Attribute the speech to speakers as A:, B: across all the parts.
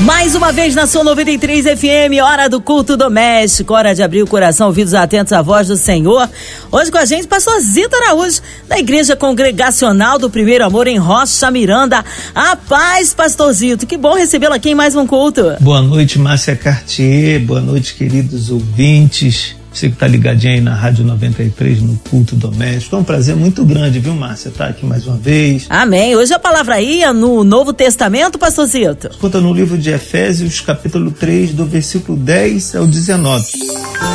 A: Mais uma vez na sua 93 FM, hora do culto doméstico, hora de abrir o coração, ouvidos atentos à voz do Senhor. Hoje com a gente, pastor Zita Araújo, da Igreja Congregacional do Primeiro Amor em Rocha Miranda. A paz, pastor Zito, que bom recebê-lo aqui em mais um culto.
B: Boa noite, Márcia Cartier, boa noite, queridos ouvintes. Você que está ligadinho aí na Rádio 93, no culto doméstico. É um prazer muito grande, viu, Márcia? Estar tá aqui mais uma vez.
A: Amém. Hoje a palavra ia no Novo Testamento, pastorzito.
B: Conta no livro de Efésios, capítulo 3, do versículo 10 ao 19.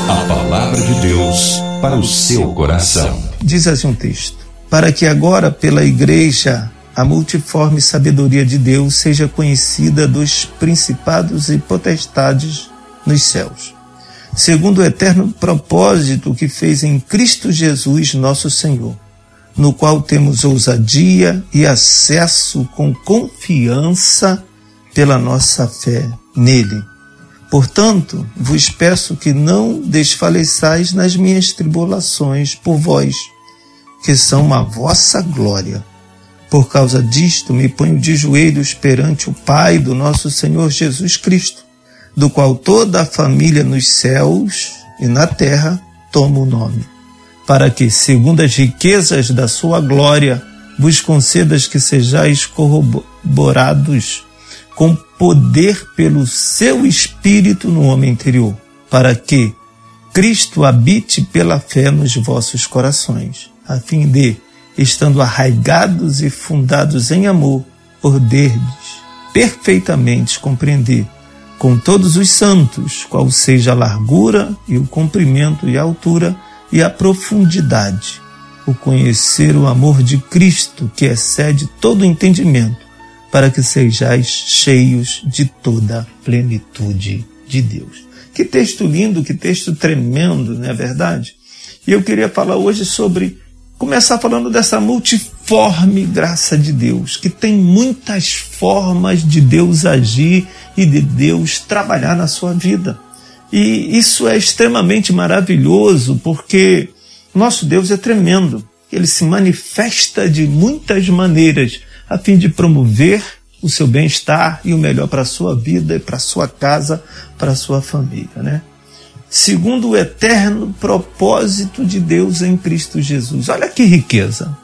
C: A palavra de Deus para o seu coração.
B: Diz assim um texto: Para que agora, pela igreja, a multiforme sabedoria de Deus seja conhecida dos principados e potestades nos céus segundo o eterno propósito que fez em Cristo Jesus, nosso Senhor, no qual temos ousadia e acesso com confiança pela nossa fé nele. Portanto, vos peço que não desfaleçais nas minhas tribulações por vós, que são a vossa glória. Por causa disto, me ponho de joelhos perante o Pai do nosso Senhor Jesus Cristo do qual toda a família nos céus e na terra toma o nome, para que, segundo as riquezas da sua glória, vos concedas que sejais corroborados com poder pelo seu espírito no homem interior, para que Cristo habite pela fé nos vossos corações, a fim de, estando arraigados e fundados em amor, poderdes perfeitamente compreender com todos os santos, qual seja a largura e o comprimento e a altura e a profundidade, o conhecer o amor de Cristo que excede todo entendimento, para que sejais cheios de toda a plenitude de Deus. Que texto lindo, que texto tremendo, não é verdade? E eu queria falar hoje sobre começar falando dessa multiforme graça de Deus, que tem muitas formas de Deus agir e de Deus trabalhar na sua vida. E isso é extremamente maravilhoso porque nosso Deus é tremendo. Ele se manifesta de muitas maneiras a fim de promover o seu bem-estar e o melhor para a sua vida, para a sua casa, para a sua família, né? segundo o eterno propósito de Deus em Cristo Jesus. Olha que riqueza.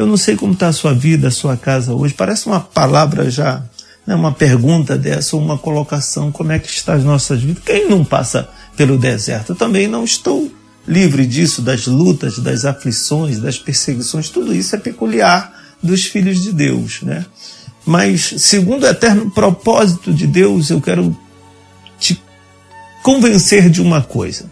B: Eu não sei como está a sua vida, a sua casa hoje. Parece uma palavra já, né, uma pergunta dessa, ou uma colocação. Como é que está as nossas vidas? Quem não passa pelo deserto? Eu também não estou livre disso, das lutas, das aflições, das perseguições. Tudo isso é peculiar dos filhos de Deus, né? Mas, segundo o eterno propósito de Deus, eu quero te convencer de uma coisa.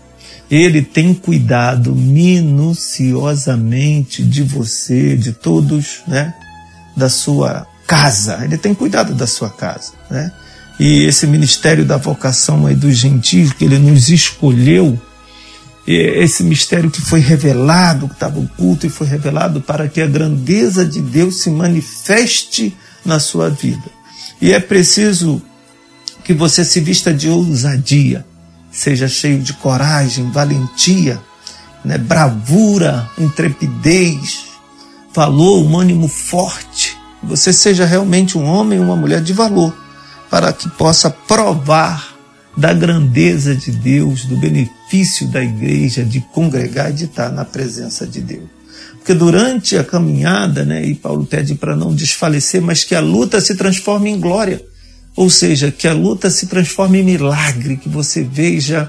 B: Ele tem cuidado minuciosamente de você, de todos, né? Da sua casa. Ele tem cuidado da sua casa, né? E esse ministério da vocação aí dos gentios que ele nos escolheu, esse mistério que foi revelado, que estava oculto e foi revelado para que a grandeza de Deus se manifeste na sua vida. E é preciso que você se vista de ousadia, seja cheio de coragem, valentia, né, bravura, intrepidez, valor, um ânimo forte. Você seja realmente um homem, uma mulher de valor, para que possa provar da grandeza de Deus, do benefício da igreja de congregar e de estar na presença de Deus. Porque durante a caminhada, né, e Paulo pede para não desfalecer, mas que a luta se transforme em glória. Ou seja, que a luta se transforme em milagre, que você veja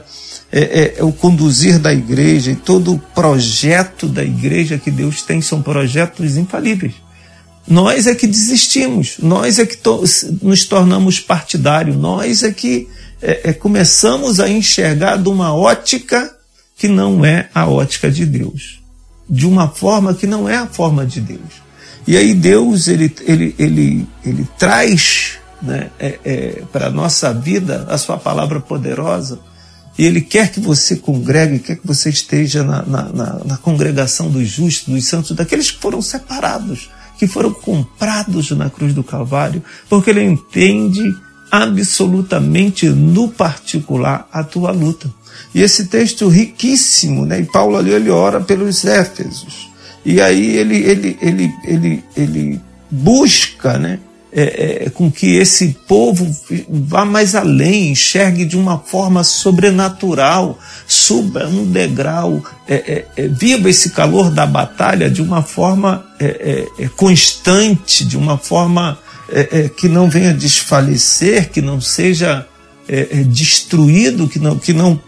B: é, é, é, o conduzir da igreja e todo o projeto da igreja que Deus tem são projetos infalíveis. Nós é que desistimos, nós é que to nos tornamos partidários, nós é que é, é, começamos a enxergar de uma ótica que não é a ótica de Deus, de uma forma que não é a forma de Deus. E aí Deus ele, ele, ele, ele traz né, é, é, para a nossa vida a sua palavra poderosa. E Ele quer que você congregue, quer que você esteja na, na, na, na congregação dos justos, dos santos, daqueles que foram separados, que foram comprados na cruz do Calvário, porque Ele entende absolutamente no particular a tua luta. E esse texto riquíssimo, né? E Paulo ali ele ora pelos Éfesos. E aí ele ele ele ele, ele busca, né? É, é, com que esse povo vá mais além, enxergue de uma forma sobrenatural, suba um degrau, é, é, é viva esse calor da batalha de uma forma é, constante, de uma forma que não venha desfalecer, que não seja destruído, que não, que não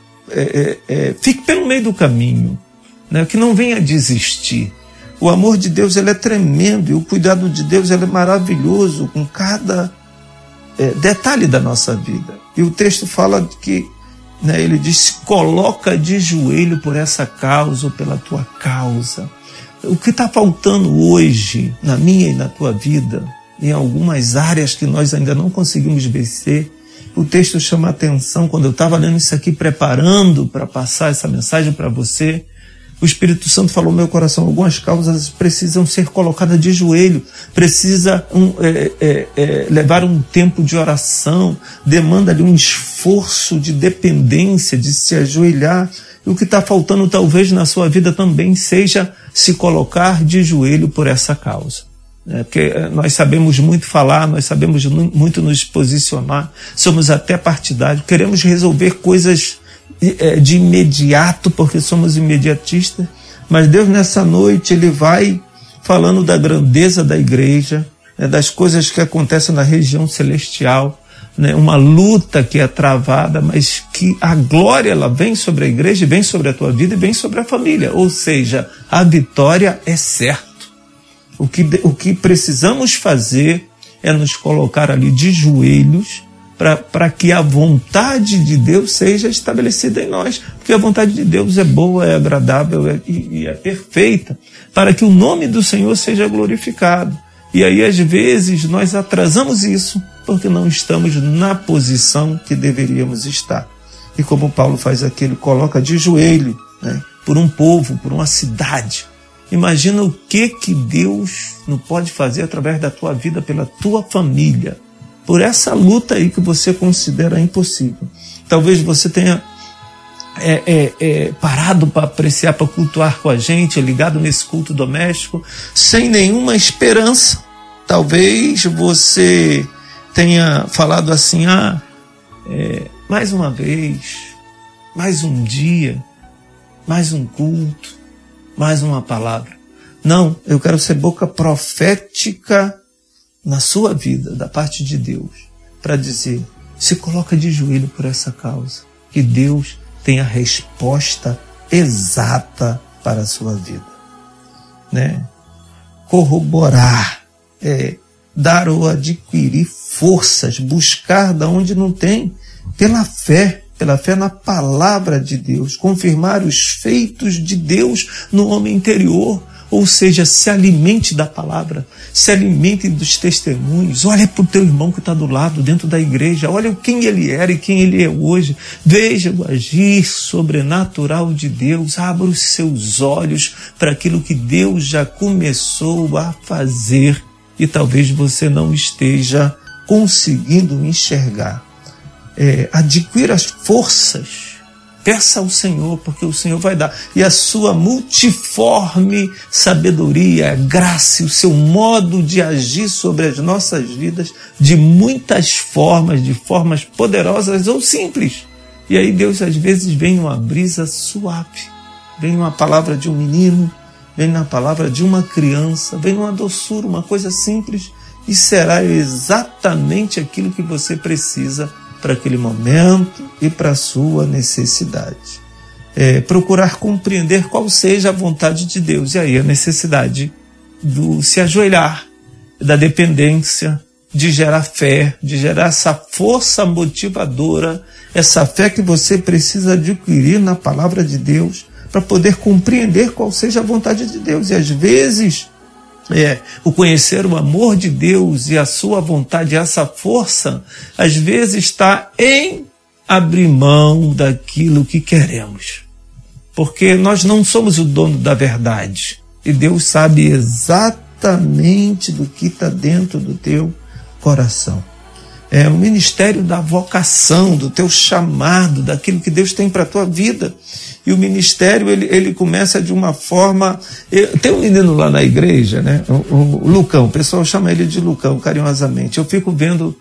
B: fique pelo meio do caminho, né? que não venha desistir. O amor de Deus ele é tremendo e o cuidado de Deus ele é maravilhoso com cada é, detalhe da nossa vida. E o texto fala que né, ele diz: coloca de joelho por essa causa ou pela tua causa. O que está faltando hoje na minha e na tua vida, em algumas áreas que nós ainda não conseguimos vencer, o texto chama atenção quando eu estava lendo isso aqui, preparando para passar essa mensagem para você o Espírito Santo falou no meu coração: algumas causas precisam ser colocadas de joelho, precisa um, é, é, é, levar um tempo de oração, demanda ali um esforço de dependência, de se ajoelhar. E o que está faltando, talvez, na sua vida também seja se colocar de joelho por essa causa. É, porque é, nós sabemos muito falar, nós sabemos muito nos posicionar, somos até partidários, queremos resolver coisas de imediato, porque somos imediatistas, mas Deus nessa noite ele vai falando da grandeza da igreja, né, das coisas que acontecem na região celestial, né, uma luta que é travada, mas que a glória ela vem sobre a igreja, vem sobre a tua vida e vem sobre a família. Ou seja, a vitória é certo. O que, o que precisamos fazer é nos colocar ali de joelhos para que a vontade de Deus seja estabelecida em nós, porque a vontade de Deus é boa, é agradável é, e, e é perfeita, para que o nome do Senhor seja glorificado. E aí, às vezes, nós atrasamos isso porque não estamos na posição que deveríamos estar. E como Paulo faz aqui, ele coloca de joelho né, por um povo, por uma cidade. Imagina o que, que Deus não pode fazer através da tua vida, pela tua família por essa luta aí que você considera impossível. Talvez você tenha é, é, é, parado para apreciar, para cultuar com a gente, ligado nesse culto doméstico, sem nenhuma esperança. Talvez você tenha falado assim: ah, é, mais uma vez, mais um dia, mais um culto, mais uma palavra. Não, eu quero ser boca profética na sua vida, da parte de Deus, para dizer: se coloca de joelho por essa causa, que Deus tem a resposta exata para a sua vida. Né? Corroborar, é, dar ou adquirir forças, buscar da onde não tem, pela fé, pela fé na palavra de Deus, confirmar os feitos de Deus no homem interior, ou seja, se alimente da palavra, se alimente dos testemunhos. Olha para o teu irmão que está do lado, dentro da igreja. Olha quem ele era e quem ele é hoje. Veja o agir sobrenatural de Deus. Abra os seus olhos para aquilo que Deus já começou a fazer e talvez você não esteja conseguindo enxergar. É, adquira as forças Peça ao Senhor, porque o Senhor vai dar. E a sua multiforme sabedoria, graça, o seu modo de agir sobre as nossas vidas de muitas formas, de formas poderosas ou simples. E aí Deus às vezes vem uma brisa suave, vem uma palavra de um menino, vem na palavra de uma criança, vem uma doçura, uma coisa simples, e será exatamente aquilo que você precisa para aquele momento e para a sua necessidade. É, procurar compreender qual seja a vontade de Deus. E aí a necessidade do se ajoelhar, da dependência, de gerar fé, de gerar essa força motivadora, essa fé que você precisa adquirir na palavra de Deus para poder compreender qual seja a vontade de Deus. E às vezes é, o conhecer o amor de Deus e a sua vontade, essa força, às vezes está em abrir mão daquilo que queremos. Porque nós não somos o dono da verdade. E Deus sabe exatamente do que está dentro do teu coração. É o ministério da vocação, do teu chamado, daquilo que Deus tem para a tua vida. E o ministério, ele, ele começa de uma forma. Eu, tem um menino lá na igreja, né? O, o, Lucão, o pessoal chama ele de Lucão carinhosamente. Eu fico vendo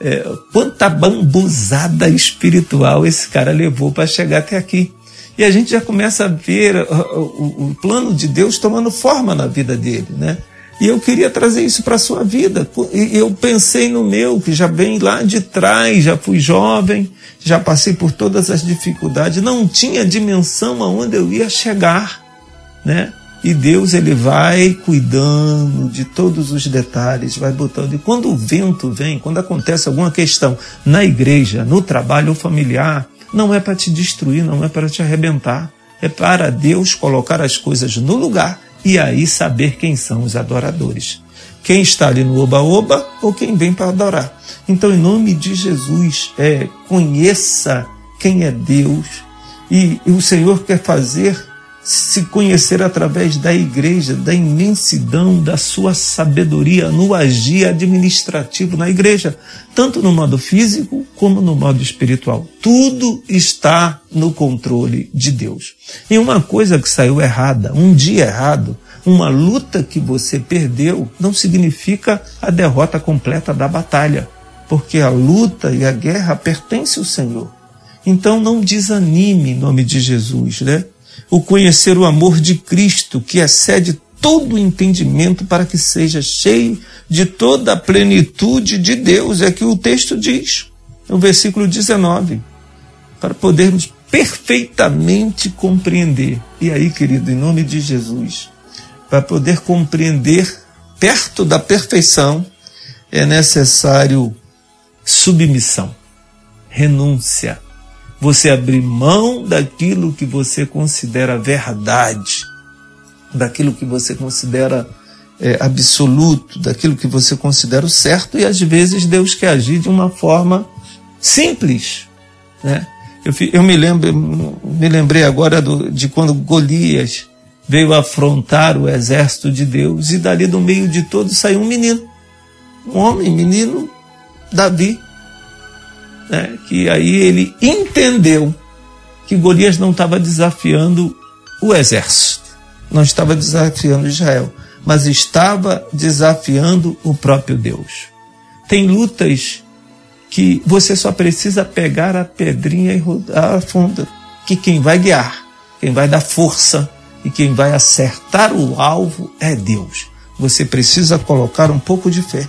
B: é, quanta bambuzada espiritual esse cara levou para chegar até aqui. E a gente já começa a ver o, o, o plano de Deus tomando forma na vida dele, né? E eu queria trazer isso para a sua vida. Eu pensei no meu, que já vem lá de trás, já fui jovem, já passei por todas as dificuldades, não tinha dimensão aonde eu ia chegar, né? E Deus ele vai cuidando de todos os detalhes, vai botando. E quando o vento vem, quando acontece alguma questão na igreja, no trabalho familiar, não é para te destruir, não é para te arrebentar. É para Deus colocar as coisas no lugar e aí saber quem são os adoradores. Quem está ali no oba-oba ou quem vem para adorar. Então, em nome de Jesus, é, conheça quem é Deus e, e o Senhor quer fazer se conhecer através da igreja, da imensidão da sua sabedoria no agir administrativo na igreja, tanto no modo físico como no modo espiritual. Tudo está no controle de Deus. E uma coisa que saiu errada, um dia errado, uma luta que você perdeu, não significa a derrota completa da batalha, porque a luta e a guerra pertencem ao Senhor. Então não desanime em nome de Jesus, né? O conhecer o amor de Cristo, que excede todo o entendimento para que seja cheio de toda a plenitude de Deus, é que o texto diz, no versículo 19, para podermos perfeitamente compreender. E aí, querido, em nome de Jesus, para poder compreender perto da perfeição, é necessário submissão, renúncia, você abrir mão daquilo que você considera verdade, daquilo que você considera é, absoluto, daquilo que você considera o certo, e às vezes Deus quer agir de uma forma simples. Né? Eu, eu me, lembro, me lembrei agora do, de quando Golias veio afrontar o exército de Deus, e dali do meio de todos saiu um menino, um homem, menino Davi né, que aí ele entendeu que Golias não estava desafiando o exército, não estava desafiando Israel, mas estava desafiando o próprio Deus. Tem lutas que você só precisa pegar a pedrinha e rodar a funda, que quem vai guiar, quem vai dar força e quem vai acertar o alvo é Deus. Você precisa colocar um pouco de fé.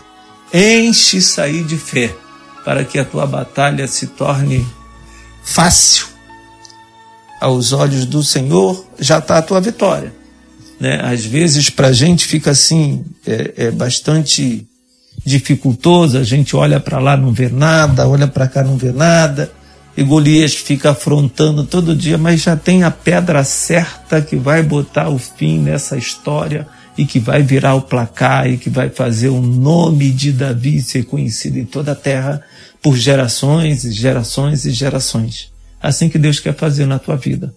B: Enche isso aí de fé para que a tua batalha se torne fácil. Aos olhos do Senhor já está a tua vitória. Né? Às vezes para a gente fica assim, é, é bastante dificultoso, a gente olha para lá não vê nada, olha para cá não vê nada, e Golias fica afrontando todo dia, mas já tem a pedra certa que vai botar o fim nessa história e que vai virar o placar e que vai fazer o nome de Davi ser conhecido em toda a terra por gerações e gerações e gerações. Assim que Deus quer fazer na tua vida.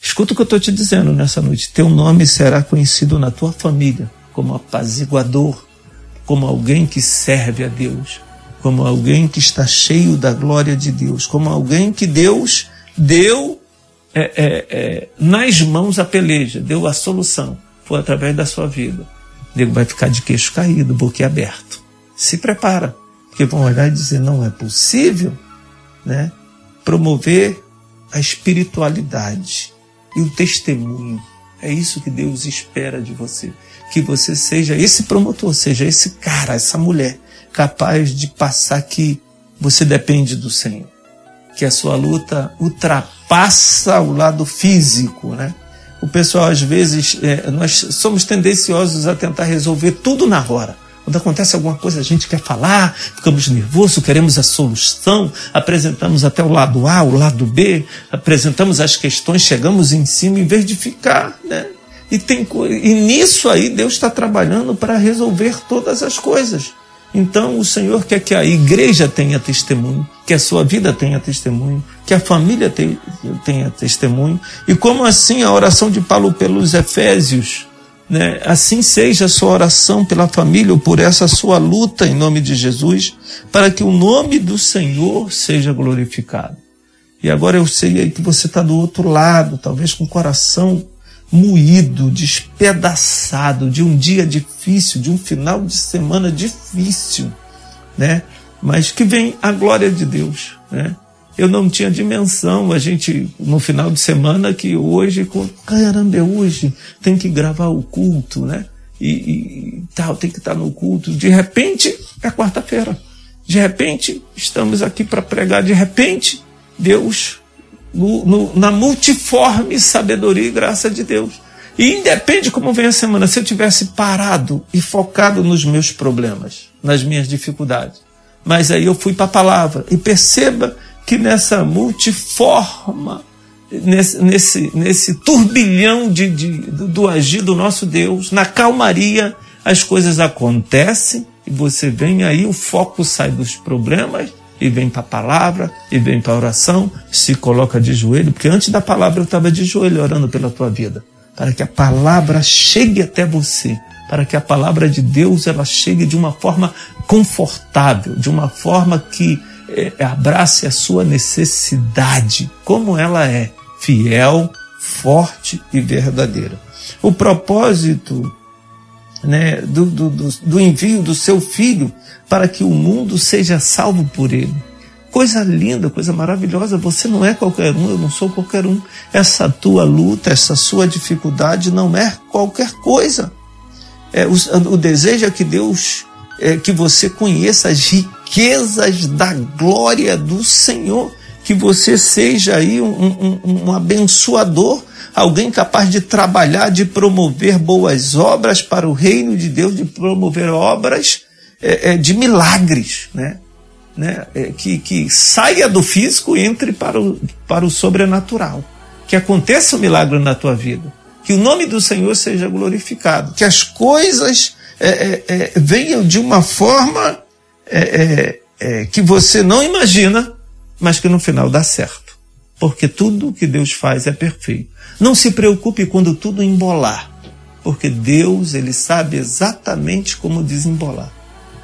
B: Escuta o que eu estou te dizendo nessa noite. Teu nome será conhecido na tua família como apaziguador, como alguém que serve a Deus, como alguém que está cheio da glória de Deus, como alguém que Deus deu é, é, é, nas mãos a peleja, deu a solução for através da sua vida. Nego vai ficar de queixo caído, boquiaberto. Se prepara, porque vão olhar e dizer: não é possível né, promover a espiritualidade e o testemunho. É isso que Deus espera de você. Que você seja esse promotor, seja esse cara, essa mulher, capaz de passar que você depende do Senhor. Que a sua luta ultrapassa o lado físico, né? o pessoal às vezes, é, nós somos tendenciosos a tentar resolver tudo na hora. Quando acontece alguma coisa, a gente quer falar, ficamos nervosos, queremos a solução, apresentamos até o lado A, o lado B, apresentamos as questões, chegamos em cima em vez de ficar, né? E, tem, e nisso aí Deus está trabalhando para resolver todas as coisas. Então o Senhor quer que a igreja tenha testemunho, que a sua vida tenha testemunho, que a família tenha testemunho. E como assim a oração de Paulo pelos Efésios Né? Assim seja a sua oração pela família ou por essa sua luta em nome de Jesus, para que o nome do Senhor seja glorificado. E agora eu sei aí que você está do outro lado, talvez com o coração moído, despedaçado de um dia difícil, de um final de semana difícil, né? Mas que vem a glória de Deus, né? Eu não tinha dimensão, a gente, no final de semana, que hoje, caramba, é hoje, tem que gravar o culto, né? E, e tal, tem que estar no culto. De repente, é quarta-feira. De repente, estamos aqui para pregar. De repente, Deus no, no, na multiforme sabedoria e graça de Deus. E independe como vem a semana, se eu tivesse parado e focado nos meus problemas, nas minhas dificuldades, mas aí eu fui para a palavra e perceba que nessa multiforma, nesse, nesse, nesse turbilhão de, de, do, agir do nosso Deus, na calmaria, as coisas acontecem e você vem aí, o foco sai dos problemas e vem para a palavra, e vem para a oração, se coloca de joelho, porque antes da palavra eu estava de joelho orando pela tua vida, para que a palavra chegue até você, para que a palavra de Deus ela chegue de uma forma confortável, de uma forma que abrace a sua necessidade, como ela é, fiel, forte e verdadeira. O propósito né, do, do, do envio do seu filho para que o mundo seja salvo por ele. Coisa linda, coisa maravilhosa. Você não é qualquer um, eu não sou qualquer um. Essa tua luta, essa sua dificuldade não é qualquer coisa. É, o, o desejo é que Deus, é, que você conheça as riquezas da glória do Senhor, que você seja aí um, um, um abençoador alguém capaz de trabalhar, de promover boas obras para o reino de Deus, de promover obras é, é, de milagres, né? né? É, que, que saia do físico e entre para o, para o sobrenatural. Que aconteça o um milagre na tua vida. Que o nome do Senhor seja glorificado. Que as coisas é, é, é, venham de uma forma que você não imagina, mas que no final dá certo. Porque tudo que Deus faz é perfeito. Não se preocupe quando tudo embolar, porque Deus ele sabe exatamente como desembolar.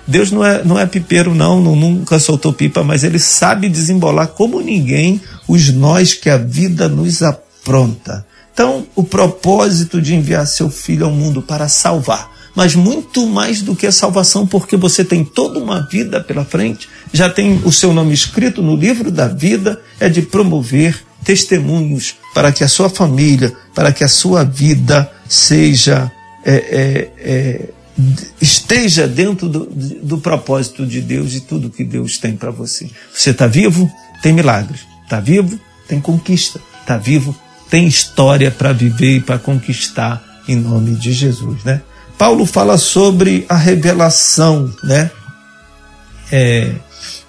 B: Deus não é, não é pipeiro, não, não, nunca soltou pipa, mas ele sabe desembolar como ninguém os nós que a vida nos apronta. Então, o propósito de enviar seu filho ao mundo para salvar, mas muito mais do que a salvação, porque você tem toda uma vida pela frente, já tem o seu nome escrito no livro da vida, é de promover testemunhos para que a sua família, para que a sua vida seja é, é, é, esteja dentro do, do propósito de Deus e tudo que Deus tem para você. Você está vivo? Tem milagres. Está vivo? Tem conquista. Está vivo? Tem história para viver e para conquistar em nome de Jesus, né? Paulo fala sobre a revelação, né? É,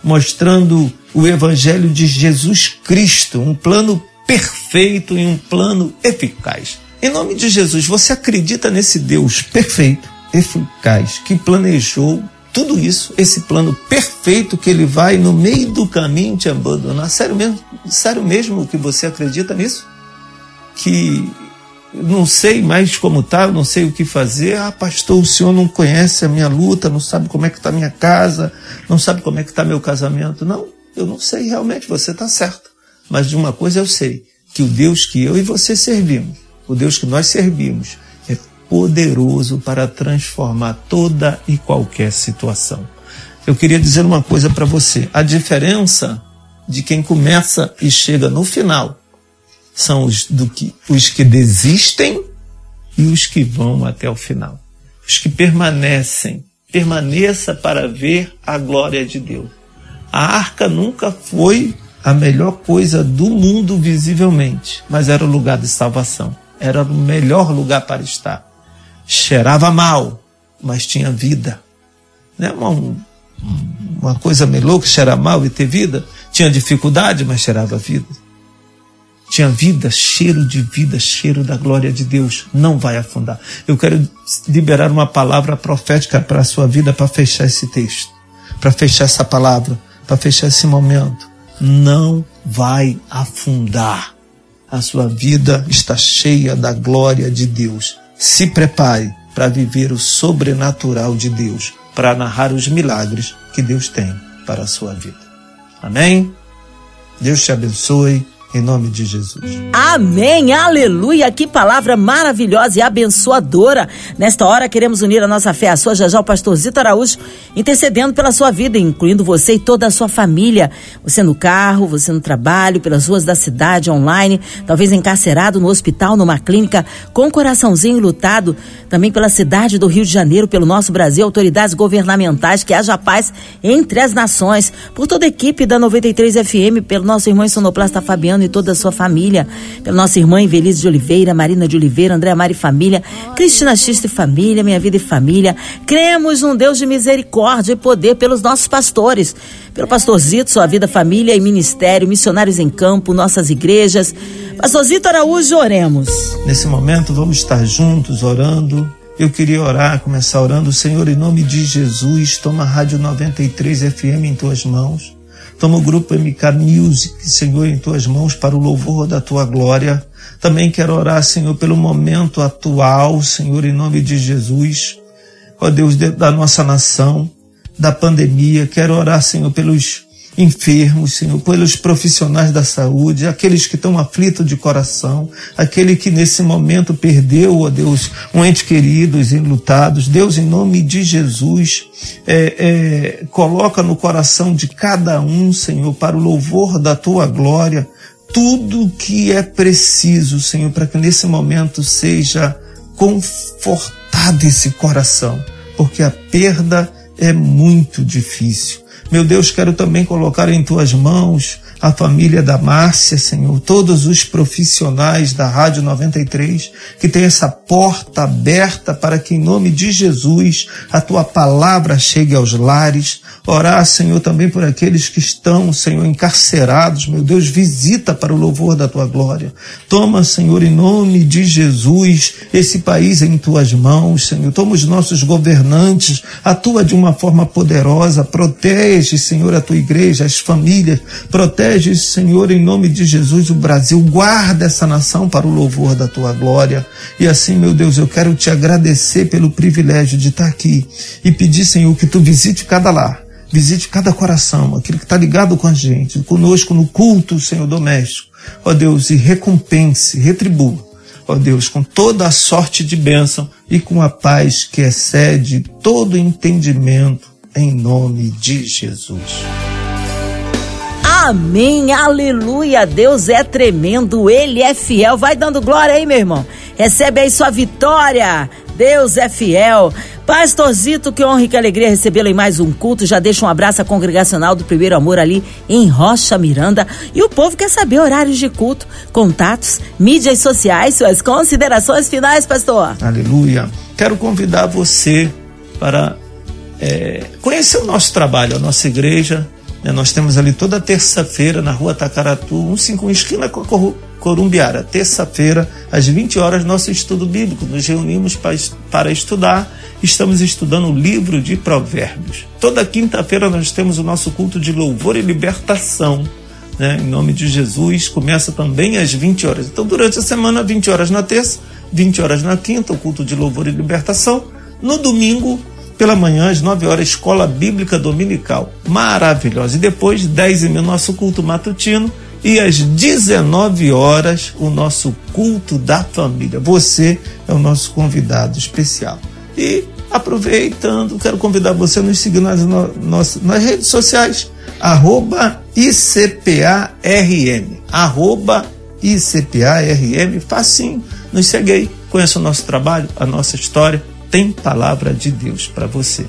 B: mostrando o evangelho de Jesus Cristo, um plano perfeito e um plano eficaz. Em nome de Jesus, você acredita nesse Deus perfeito? eficaz que planejou tudo isso, esse plano perfeito que ele vai no meio do caminho te abandonar. Sério mesmo? Sério mesmo que você acredita nisso? Que não sei mais como tá, não sei o que fazer. Ah, pastor, o senhor não conhece a minha luta, não sabe como é que está minha casa, não sabe como é que está meu casamento. Não, eu não sei realmente, você está certo. Mas de uma coisa eu sei, que o Deus que eu e você servimos, o Deus que nós servimos, poderoso para transformar toda e qualquer situação. Eu queria dizer uma coisa para você: a diferença de quem começa e chega no final são os, do que, os que desistem e os que vão até o final. Os que permanecem, permaneça para ver a glória de Deus. A arca nunca foi a melhor coisa do mundo visivelmente, mas era o lugar de salvação. Era o melhor lugar para estar cheirava mal, mas tinha vida. Né? Uma, uma coisa meio louca, cheirar mal e ter vida. Tinha dificuldade, mas cheirava vida. Tinha vida, cheiro de vida, cheiro da glória de Deus. Não vai afundar. Eu quero liberar uma palavra profética para a sua vida para fechar esse texto, para fechar essa palavra, para fechar esse momento. Não vai afundar. A sua vida está cheia da glória de Deus se prepare para viver o sobrenatural de Deus, para narrar os milagres que Deus tem para a sua vida. Amém? Deus te abençoe em nome de Jesus.
A: Amém, aleluia, que palavra maravilhosa e abençoadora. Nesta hora queremos unir a nossa fé à sua, já já o pastor Zito Araújo, intercedendo pela sua vida, incluindo você e toda a sua família. Você no carro, você no trabalho, pelas ruas da cidade, online, talvez encarcerado no hospital, numa clínica, com um coraçãozinho lutado, também pela cidade do Rio de Janeiro, pelo nosso Brasil, autoridades governamentais, que haja paz entre as nações, por toda a equipe da 93 FM, pelo nosso irmão sonoplasta Fabiano e toda a sua família, pela nossa irmã Invelise de Oliveira, Marina de Oliveira, André Mari Família, Cristina Xista e Família, Minha Vida e Família. Cremos num Deus de misericórdia e poder pelos nossos pastores, pelo pastorzito, sua vida, família e ministério, missionários em campo, nossas igrejas. Pastorzito Araújo, oremos.
B: Nesse momento vamos estar juntos orando. Eu queria orar, começar orando. Senhor, em nome de Jesus, toma a Rádio 93 FM em tuas mãos. Toma o grupo MK Music, Senhor, em tuas mãos para o louvor da tua glória. Também quero orar, Senhor, pelo momento atual, Senhor, em nome de Jesus. Ó Deus da nossa nação, da pandemia. Quero orar, Senhor, pelos enfermos, Senhor, pelos profissionais da saúde, aqueles que estão aflitos de coração, aquele que nesse momento perdeu, ó Deus, um ente querido, enlutados. Deus, em nome de Jesus, é, é, coloca no coração de cada um, Senhor, para o louvor da tua glória, tudo que é preciso, Senhor, para que nesse momento seja confortado esse coração, porque a perda é muito difícil. Meu Deus, quero também colocar em tuas mãos a família da Márcia, Senhor, todos os profissionais da Rádio 93, que tem essa porta aberta para que, em nome de Jesus, a tua palavra chegue aos lares. Orar, Senhor, também por aqueles que estão, Senhor, encarcerados. Meu Deus, visita para o louvor da tua glória. Toma, Senhor, em nome de Jesus, esse país em tuas mãos, Senhor. Toma os nossos governantes, atua de uma forma poderosa, protege, Senhor, a tua igreja, as famílias, protege Protege, Senhor, em nome de Jesus, o Brasil. Guarda essa nação para o louvor da tua glória. E assim, meu Deus, eu quero te agradecer pelo privilégio de estar aqui e pedir, Senhor, que tu visite cada lar, visite cada coração, aquele que está ligado com a gente, conosco no culto, Senhor doméstico. Ó Deus, e recompense, retribua. Ó Deus, com toda a sorte de bênção e com a paz que excede todo entendimento, em nome de Jesus.
A: Amém, aleluia. Deus é tremendo, Ele é fiel. Vai dando glória aí, meu irmão. Recebe aí sua vitória. Deus é fiel. Pastorzito, que honra e que alegria recebê-lo em mais um culto. Já deixa um abraço à congregacional do Primeiro Amor ali em Rocha Miranda. E o povo quer saber horários de culto, contatos, mídias sociais, suas considerações finais, pastor.
B: Aleluia. Quero convidar você para é, conhecer o nosso trabalho, a nossa igreja nós temos ali toda terça-feira na rua Tacaratu, 151, esquina Corumbiara. Terça-feira, às 20 horas, nosso estudo bíblico. Nos reunimos para estudar. Estamos estudando o livro de Provérbios. Toda quinta-feira nós temos o nosso culto de louvor e libertação. Né, em nome de Jesus, começa também às 20 horas. Então, durante a semana, 20 horas na terça, 20 horas na quinta, o culto de louvor e libertação. No domingo, pela manhã, às 9 horas, Escola Bíblica Dominical. Maravilhosa. E depois, 10 e meia, nosso culto matutino. E às 19 horas, o nosso culto da família. Você é o nosso convidado especial. E aproveitando, quero convidar você a nos seguir nas, nas, nas redes sociais. Arroba ICPARM. Arroba ICPARM. Facinho. Nos segue aí. Conheça o nosso trabalho, a nossa história tem palavra de Deus para você.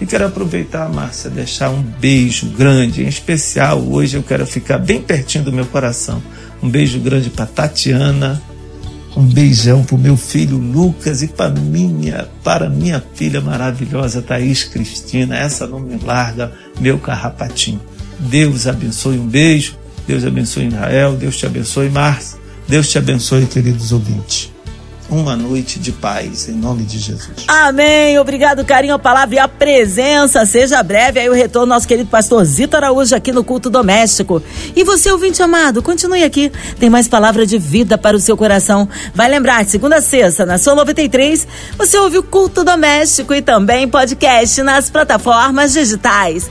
B: E quero aproveitar, Márcia, deixar um beijo grande, em especial hoje eu quero ficar bem pertinho do meu coração. Um beijo grande para Tatiana, um beijão para o meu filho Lucas e para minha, para minha filha maravilhosa Thaís Cristina. Essa não me larga, meu carrapatinho. Deus abençoe, um beijo. Deus abençoe Israel, Deus te abençoe, Márcia. Deus te abençoe, queridos ouvintes. Uma noite de paz, em nome de Jesus.
A: Amém. Obrigado, carinho, a palavra e a presença. Seja breve aí o retorno nosso querido pastor Zito Araújo aqui no culto doméstico. E você, ouvinte amado, continue aqui. Tem mais palavra de vida para o seu coração. Vai lembrar, segunda a sexta, na sua 93, você ouve o culto doméstico e também podcast nas plataformas digitais.